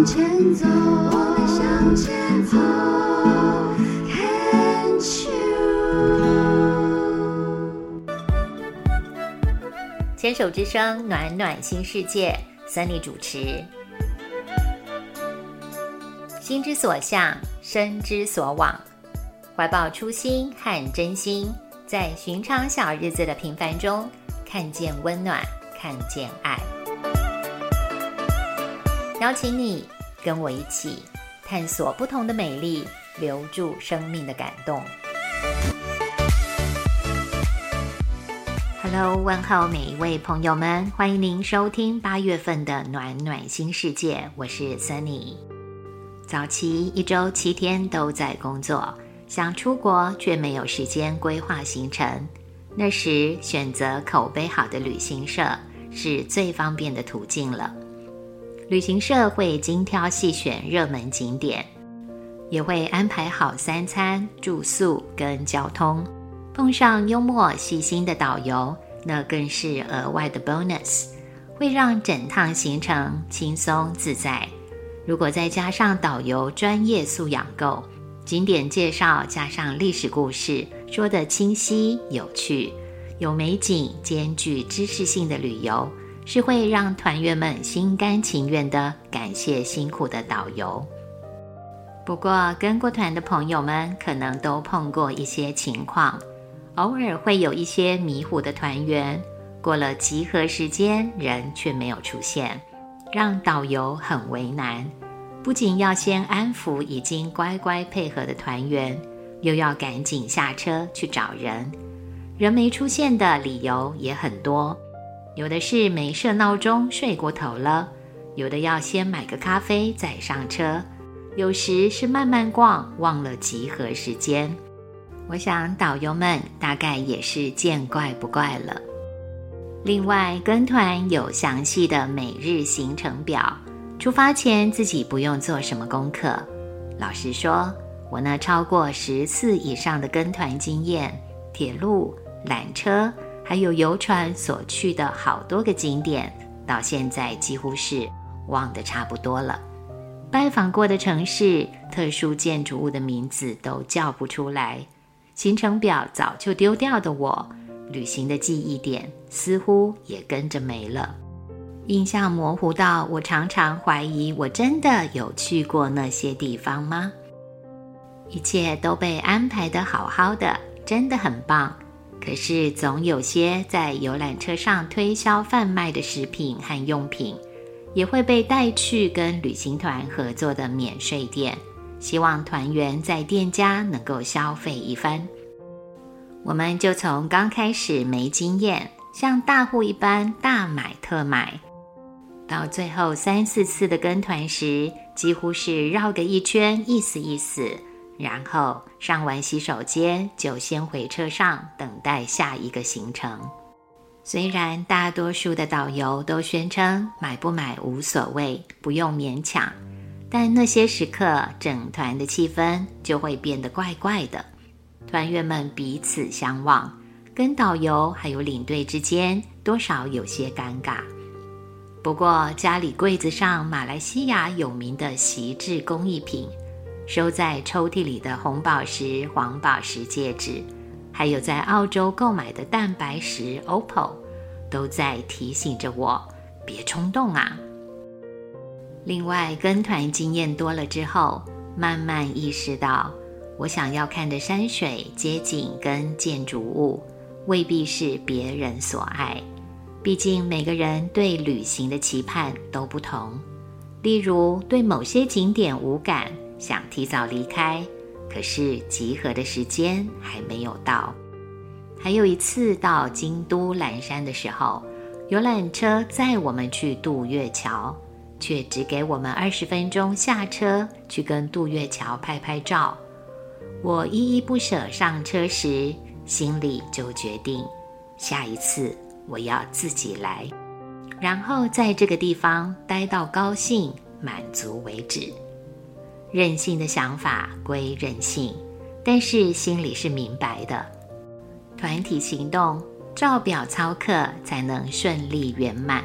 向前走，我们向前走，Can't you？牵手之声，暖暖新世界，Sunny 主持。心之所向，身之所往，怀抱初心和真心，在寻常小日子的平凡中，看见温暖，看见爱。邀请你跟我一起探索不同的美丽，留住生命的感动。Hello，问候每一位朋友们，欢迎您收听八月份的暖暖新世界，我是 Sunny。早期一周七天都在工作，想出国却没有时间规划行程。那时选择口碑好的旅行社是最方便的途径了。旅行社会精挑细选热门景点，也会安排好三餐、住宿跟交通。碰上幽默细心的导游，那更是额外的 bonus，会让整趟行程轻松自在。如果再加上导游专业素养够，景点介绍加上历史故事，说得清晰有趣，有美景兼具知识性的旅游，是会让团员们心甘情愿的感谢辛苦的导游。不过跟过团的朋友们可能都碰过一些情况，偶尔会有一些迷糊的团员，过了集合时间，人却没有出现。让导游很为难，不仅要先安抚已经乖乖配合的团员，又要赶紧下车去找人。人没出现的理由也很多，有的是没设闹钟睡过头了，有的要先买个咖啡再上车，有时是慢慢逛忘了集合时间。我想导游们大概也是见怪不怪了。另外，跟团有详细的每日行程表，出发前自己不用做什么功课。老实说，我那超过十次以上的跟团经验，铁路、缆车还有游船所去的好多个景点，到现在几乎是忘得差不多了。拜访过的城市、特殊建筑物的名字都叫不出来，行程表早就丢掉的我。旅行的记忆点似乎也跟着没了，印象模糊到我常常怀疑，我真的有去过那些地方吗？一切都被安排的好好的，真的很棒。可是总有些在游览车上推销贩卖的食品和用品，也会被带去跟旅行团合作的免税店，希望团员在店家能够消费一番。我们就从刚开始没经验，像大户一般大买特买，到最后三四次的跟团时，几乎是绕个一圈，意思意思，然后上完洗手间就先回车上等待下一个行程。虽然大多数的导游都宣称买不买无所谓，不用勉强，但那些时刻，整团的气氛就会变得怪怪的。团员们彼此相望，跟导游还有领队之间多少有些尴尬。不过家里柜子上马来西亚有名的锡制工艺品，收在抽屉里的红宝石、黄宝石戒指，还有在澳洲购买的蛋白石 OPPO，都在提醒着我别冲动啊。另外，跟团经验多了之后，慢慢意识到。我想要看的山水、街景跟建筑物，未必是别人所爱。毕竟每个人对旅行的期盼都不同。例如，对某些景点无感，想提早离开，可是集合的时间还没有到。还有一次到京都岚山的时候，游览车载我们去渡月桥，却只给我们二十分钟下车去跟渡月桥拍拍照。我依依不舍上车时，心里就决定，下一次我要自己来，然后在这个地方待到高兴满足为止。任性的想法归任性，但是心里是明白的。团体行动，照表操课才能顺利圆满。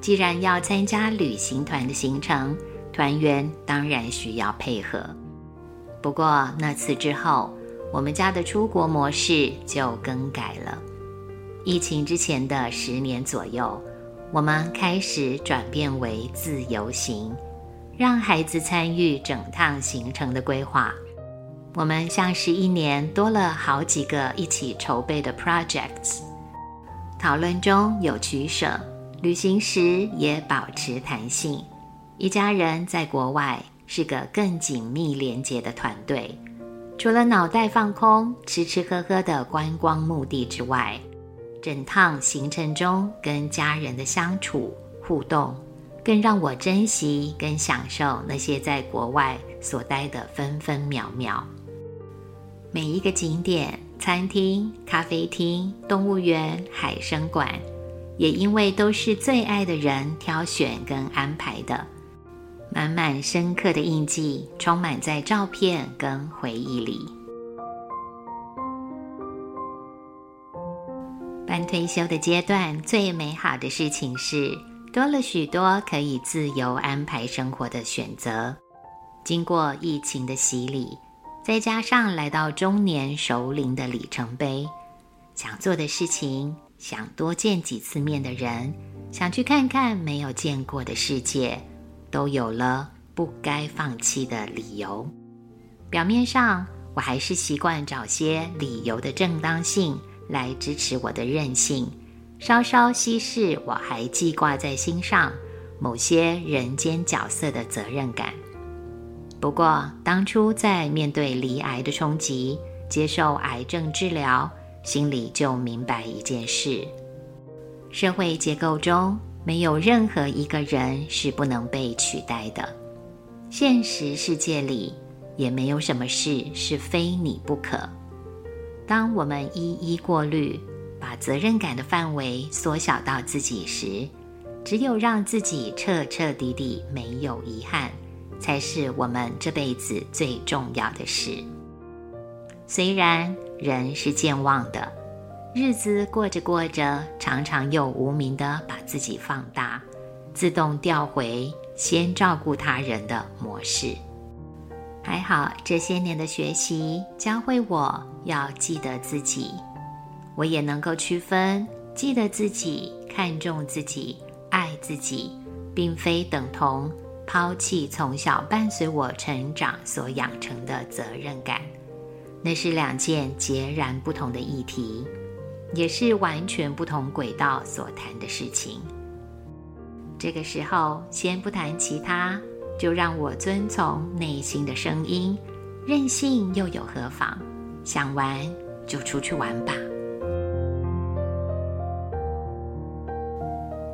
既然要参加旅行团的行程，团员当然需要配合。不过那次之后，我们家的出国模式就更改了。疫情之前的十年左右，我们开始转变为自由行，让孩子参与整趟行程的规划。我们像是一年多了好几个一起筹备的 projects，讨论中有取舍，旅行时也保持弹性。一家人在国外是个更紧密连结的团队，除了脑袋放空、吃吃喝喝的观光目的之外。整趟行程中跟家人的相处互动，更让我珍惜跟享受那些在国外所待的分分秒秒。每一个景点、餐厅、咖啡厅、动物园、海生馆，也因为都是最爱的人挑选跟安排的，满满深刻的印记，充满在照片跟回忆里。半退休的阶段，最美好的事情是多了许多可以自由安排生活的选择。经过疫情的洗礼，再加上来到中年熟龄的里程碑，想做的事情，想多见几次面的人，想去看看没有见过的世界，都有了不该放弃的理由。表面上，我还是习惯找些理由的正当性。来支持我的任性，稍稍稀释我还记挂在心上某些人间角色的责任感。不过，当初在面对离癌的冲击，接受癌症治疗，心里就明白一件事：社会结构中没有任何一个人是不能被取代的，现实世界里也没有什么事是非你不可。当我们一一过滤，把责任感的范围缩小到自己时，只有让自己彻彻底底没有遗憾，才是我们这辈子最重要的事。虽然人是健忘的，日子过着过着，常常又无名的把自己放大，自动调回先照顾他人的模式。还好，这些年的学习教会我要记得自己，我也能够区分记得自己、看重自己、爱自己，并非等同抛弃从小伴随我成长所养成的责任感。那是两件截然不同的议题，也是完全不同轨道所谈的事情。这个时候，先不谈其他。就让我遵从内心的声音，任性又有何妨？想玩就出去玩吧。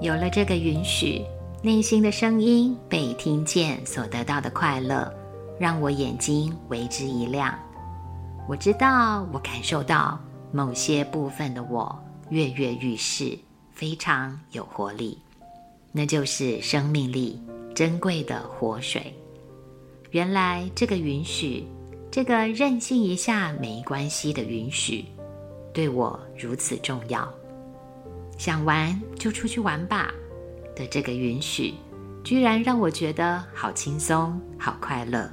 有了这个允许，内心的声音被听见所得到的快乐，让我眼睛为之一亮。我知道，我感受到某些部分的我跃跃欲试，非常有活力，那就是生命力。珍贵的活水，原来这个允许，这个任性一下没关系的允许，对我如此重要。想玩就出去玩吧的这个允许，居然让我觉得好轻松、好快乐。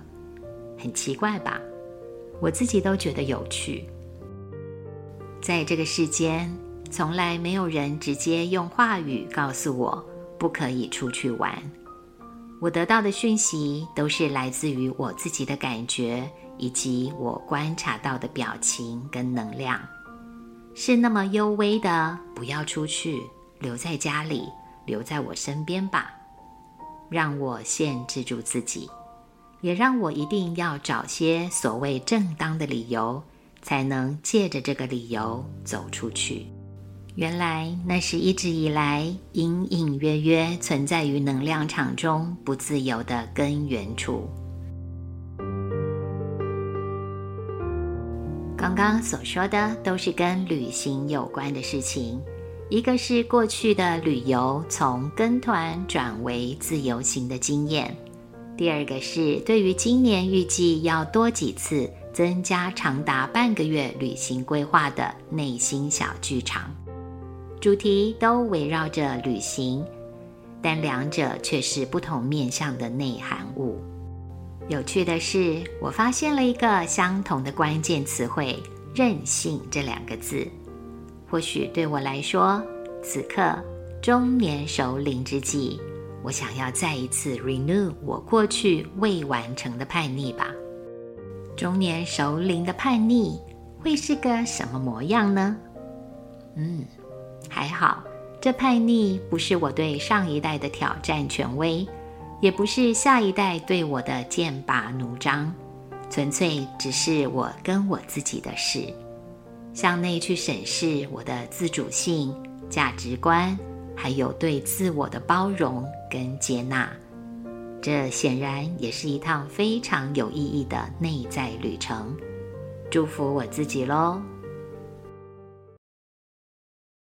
很奇怪吧？我自己都觉得有趣。在这个世间，从来没有人直接用话语告诉我不可以出去玩。我得到的讯息都是来自于我自己的感觉，以及我观察到的表情跟能量，是那么幽微的。不要出去，留在家里，留在我身边吧。让我限制住自己，也让我一定要找些所谓正当的理由，才能借着这个理由走出去。原来那是一直以来隐隐约约存在于能量场中不自由的根源处。刚刚所说的都是跟旅行有关的事情，一个是过去的旅游从跟团转为自由行的经验，第二个是对于今年预计要多几次增加长达半个月旅行规划的内心小剧场。主题都围绕着旅行，但两者却是不同面向的内涵物。有趣的是，我发现了一个相同的关键词汇“任性”这两个字。或许对我来说，此刻中年熟龄之际，我想要再一次 renew 我过去未完成的叛逆吧。中年熟龄的叛逆会是个什么模样呢？嗯，还好，这叛逆不是我对上一代的挑战权威。也不是下一代对我的剑拔弩张，纯粹只是我跟我自己的事。向内去审视我的自主性、价值观，还有对自我的包容跟接纳。这显然也是一趟非常有意义的内在旅程。祝福我自己喽！